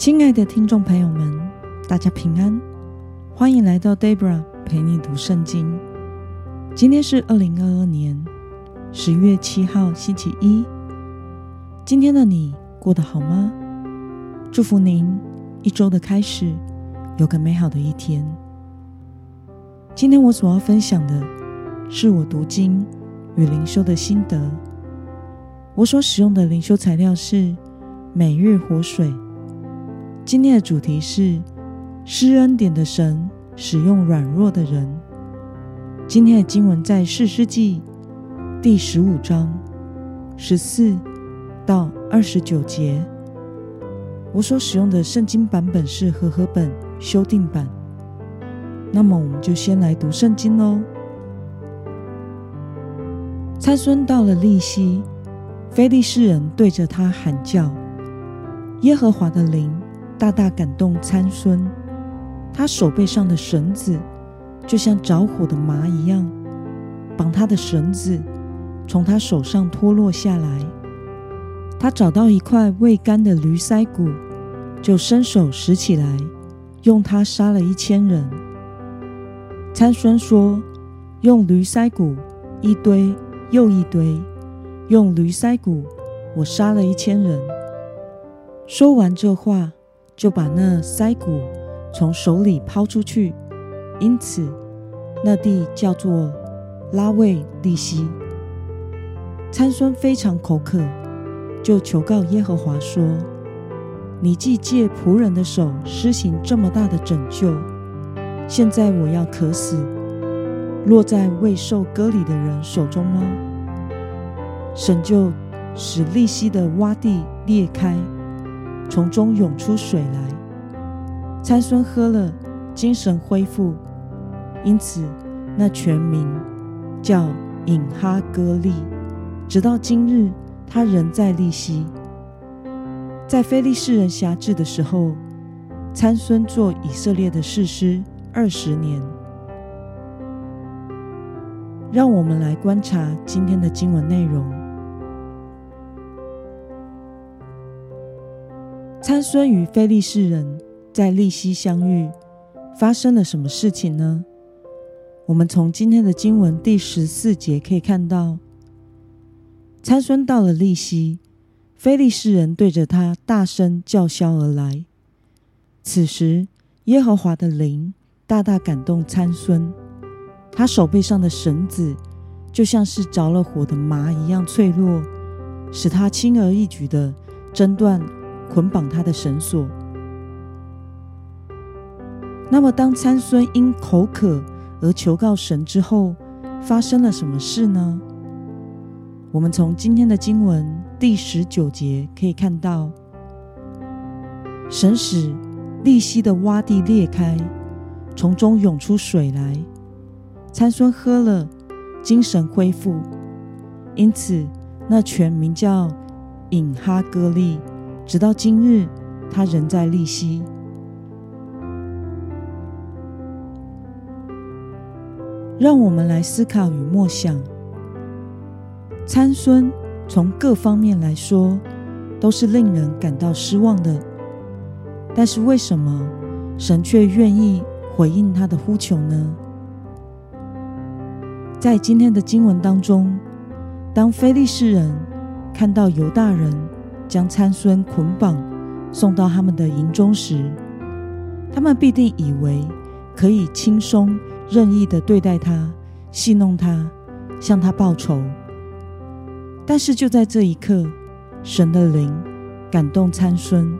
亲爱的听众朋友们，大家平安，欢迎来到 Debra 陪你读圣经。今天是二零二二年十月七号，星期一。今天的你过得好吗？祝福您一周的开始有个美好的一天。今天我所要分享的是我读经与灵修的心得。我所使用的灵修材料是每日活水。今天的主题是施恩典的神使用软弱的人。今天的经文在四世纪第十五章十四到二十九节。我所使用的圣经版本是和合本修订版。那么，我们就先来读圣经喽。参孙到了利希，非利士人对着他喊叫，耶和华的灵。大大感动参孙，他手背上的绳子就像着火的麻一样，绑他的绳子从他手上脱落下来。他找到一块未干的驴腮骨，就伸手拾起来，用它杀了一千人。参孙说：“用驴腮骨一堆又一堆，用驴腮骨，我杀了一千人。”说完这话。就把那腮骨从手里抛出去，因此那地叫做拉卫利希。参孙非常口渴，就求告耶和华说：“你既借仆人的手施行这么大的拯救，现在我要渴死，落在未受割礼的人手中吗？”神就使利希的洼地裂开。从中涌出水来，参孙喝了，精神恢复，因此那全名叫隐哈歌利。直到今日，他仍在利息。在非利士人辖制的时候，参孙做以色列的士师二十年。让我们来观察今天的经文内容。参孙与非利士人在利希相遇，发生了什么事情呢？我们从今天的经文第十四节可以看到，参孙到了利希，非利士人对着他大声叫嚣而来。此时，耶和华的灵大大感动参孙，他手背上的绳子就像是着了火的麻一样脆弱，使他轻而易举的挣断。捆绑他的绳索。那么，当参孙因口渴而求告神之后，发生了什么事呢？我们从今天的经文第十九节可以看到，神使利息的洼地裂开，从中涌出水来。参孙喝了，精神恢复，因此那泉名叫引哈歌利。直到今日，他仍在利息。让我们来思考与默想：参孙从各方面来说都是令人感到失望的，但是为什么神却愿意回应他的呼求呢？在今天的经文当中，当非利士人看到犹大人。将参孙捆绑送到他们的营中时，他们必定以为可以轻松任意的对待他、戏弄他、向他报仇。但是就在这一刻，神的灵感动参孙，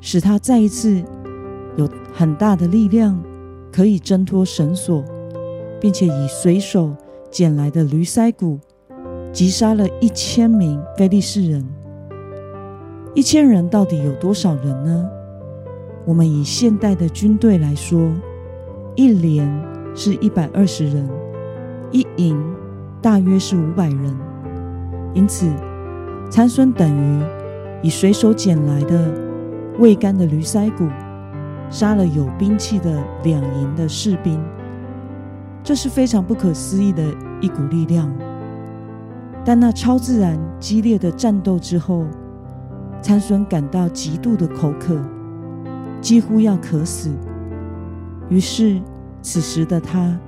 使他再一次有很大的力量，可以挣脱绳索，并且以随手捡来的驴腮骨击杀了一千名非利士人。一千人到底有多少人呢？我们以现代的军队来说，一连是一百二十人，一营大约是五百人。因此，参孙等于以随手捡来的未干的驴腮骨，杀了有兵器的两营的士兵。这是非常不可思议的一股力量。但那超自然激烈的战斗之后，参孙感到极度的口渴，几乎要渴死。于是，此时的他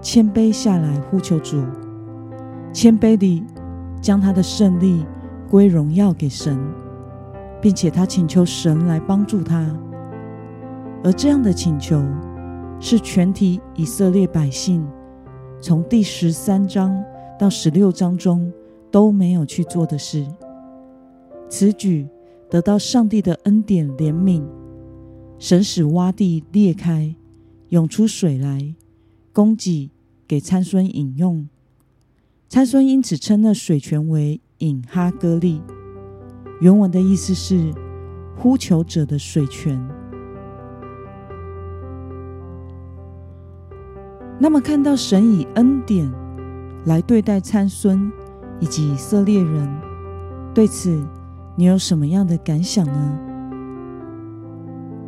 谦卑下来，呼求主，谦卑地将他的胜利归荣耀给神，并且他请求神来帮助他。而这样的请求，是全体以色列百姓从第十三章到十六章中都没有去做的事。此举得到上帝的恩典怜悯，神使洼地裂开。涌出水来，供给给参孙饮用。参孙因此称那水泉为引哈哥利。原文的意思是呼求者的水泉。那么，看到神以恩典来对待参孙以及以色列人，对此你有什么样的感想呢？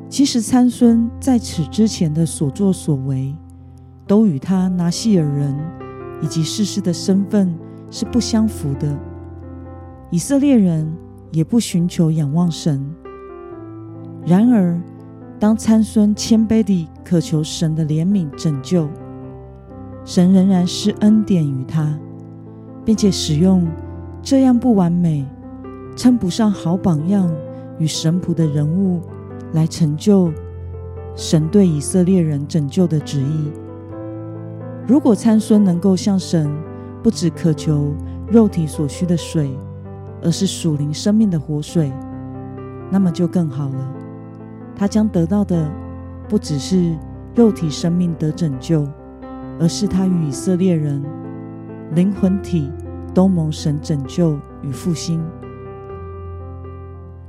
其实参孙在此之前的所作所为，都与他拿细尔人以及世世的身份是不相符的。以色列人也不寻求仰望神。然而，当参孙谦卑地渴求神的怜悯拯救，神仍然施恩典于他，并且使用这样不完美、称不上好榜样与神仆的人物。来成就神对以色列人拯救的旨意。如果参孙能够向神不只渴求肉体所需的水，而是属灵生命的活水，那么就更好了。他将得到的不只是肉体生命得拯救，而是他与以色列人灵魂体都蒙神拯救与复兴。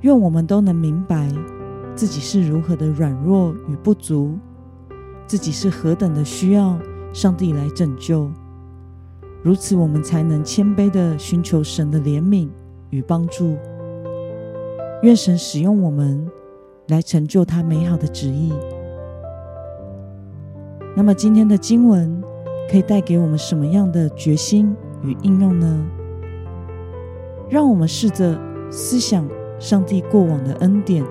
愿我们都能明白。自己是如何的软弱与不足，自己是何等的需要上帝来拯救，如此我们才能谦卑的寻求神的怜悯与帮助。愿神使用我们来成就他美好的旨意。那么今天的经文可以带给我们什么样的决心与应用呢？让我们试着思想上帝过往的恩典。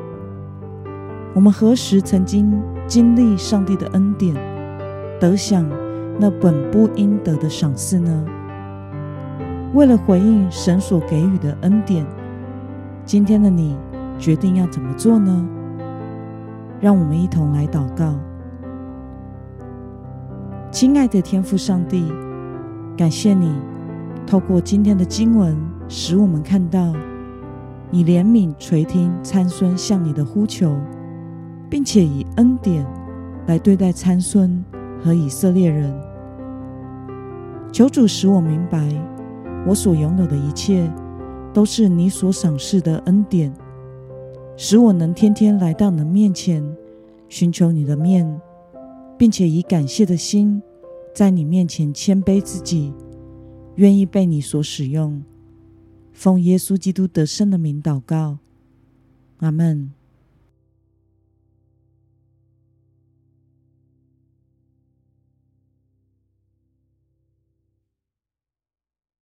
我们何时曾经经历上帝的恩典，得享那本不应得的赏赐呢？为了回应神所给予的恩典，今天的你决定要怎么做呢？让我们一同来祷告。亲爱的天父上帝，感谢你透过今天的经文，使我们看到以怜悯垂听参孙向你的呼求。并且以恩典来对待参孙和以色列人。求主使我明白，我所拥有的一切都是你所赏赐的恩典，使我能天天来到你的面前，寻求你的面，并且以感谢的心在你面前谦卑自己，愿意被你所使用。奉耶稣基督得胜的名祷告，阿门。